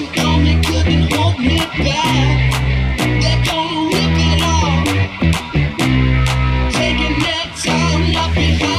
Take it that time, I'll be